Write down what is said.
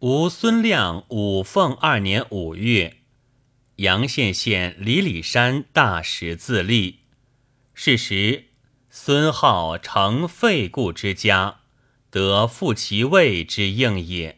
吴孙亮五凤二年五月，阳羡县李里山大石自立。是时，孙浩成废故之家，得复其位之应也。